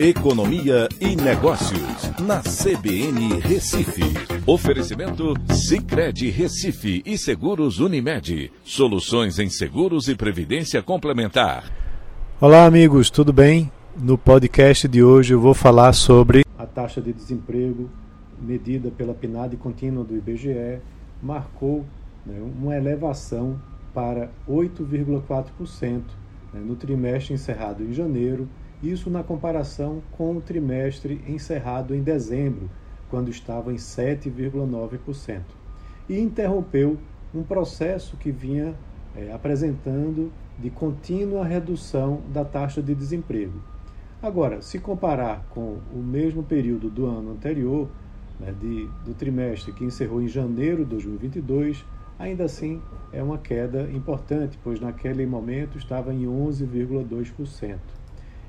Economia e Negócios, na CBN Recife. Oferecimento Cicred Recife e Seguros Unimed. Soluções em seguros e previdência complementar. Olá, amigos, tudo bem? No podcast de hoje eu vou falar sobre a taxa de desemprego medida pela PNAD contínua do IBGE marcou né, uma elevação para 8,4% né, no trimestre encerrado em janeiro isso na comparação com o trimestre encerrado em dezembro, quando estava em 7,9%. E interrompeu um processo que vinha é, apresentando de contínua redução da taxa de desemprego. Agora, se comparar com o mesmo período do ano anterior, né, de, do trimestre que encerrou em janeiro de 2022, ainda assim é uma queda importante, pois naquele momento estava em 11,2%.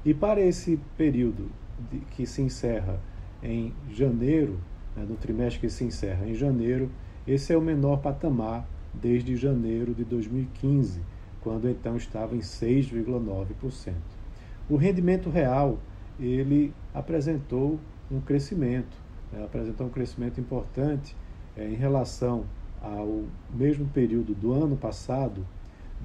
E para esse período de, que se encerra em janeiro, né, no trimestre que se encerra em janeiro, esse é o menor patamar desde janeiro de 2015, quando então estava em 6,9%. O rendimento real ele apresentou um crescimento, né, apresentou um crescimento importante é, em relação ao mesmo período do ano passado,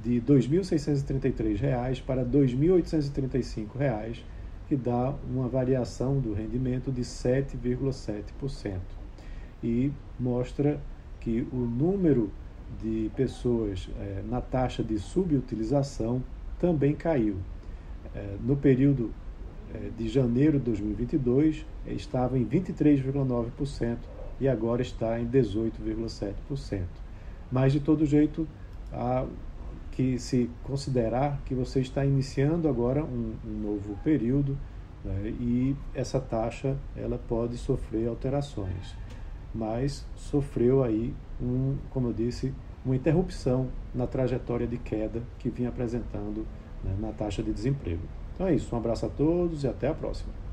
de R$ 2.633 para R$ 2.835, que dá uma variação do rendimento de 7,7%. E mostra que o número de pessoas é, na taxa de subutilização também caiu. É, no período é, de janeiro de 2022, estava em 23,9% e agora está em 18,7%. Mas, de todo jeito, a que se considerar que você está iniciando agora um, um novo período né, e essa taxa ela pode sofrer alterações, mas sofreu aí um, como eu disse, uma interrupção na trajetória de queda que vinha apresentando né, na taxa de desemprego. Então é isso, um abraço a todos e até a próxima.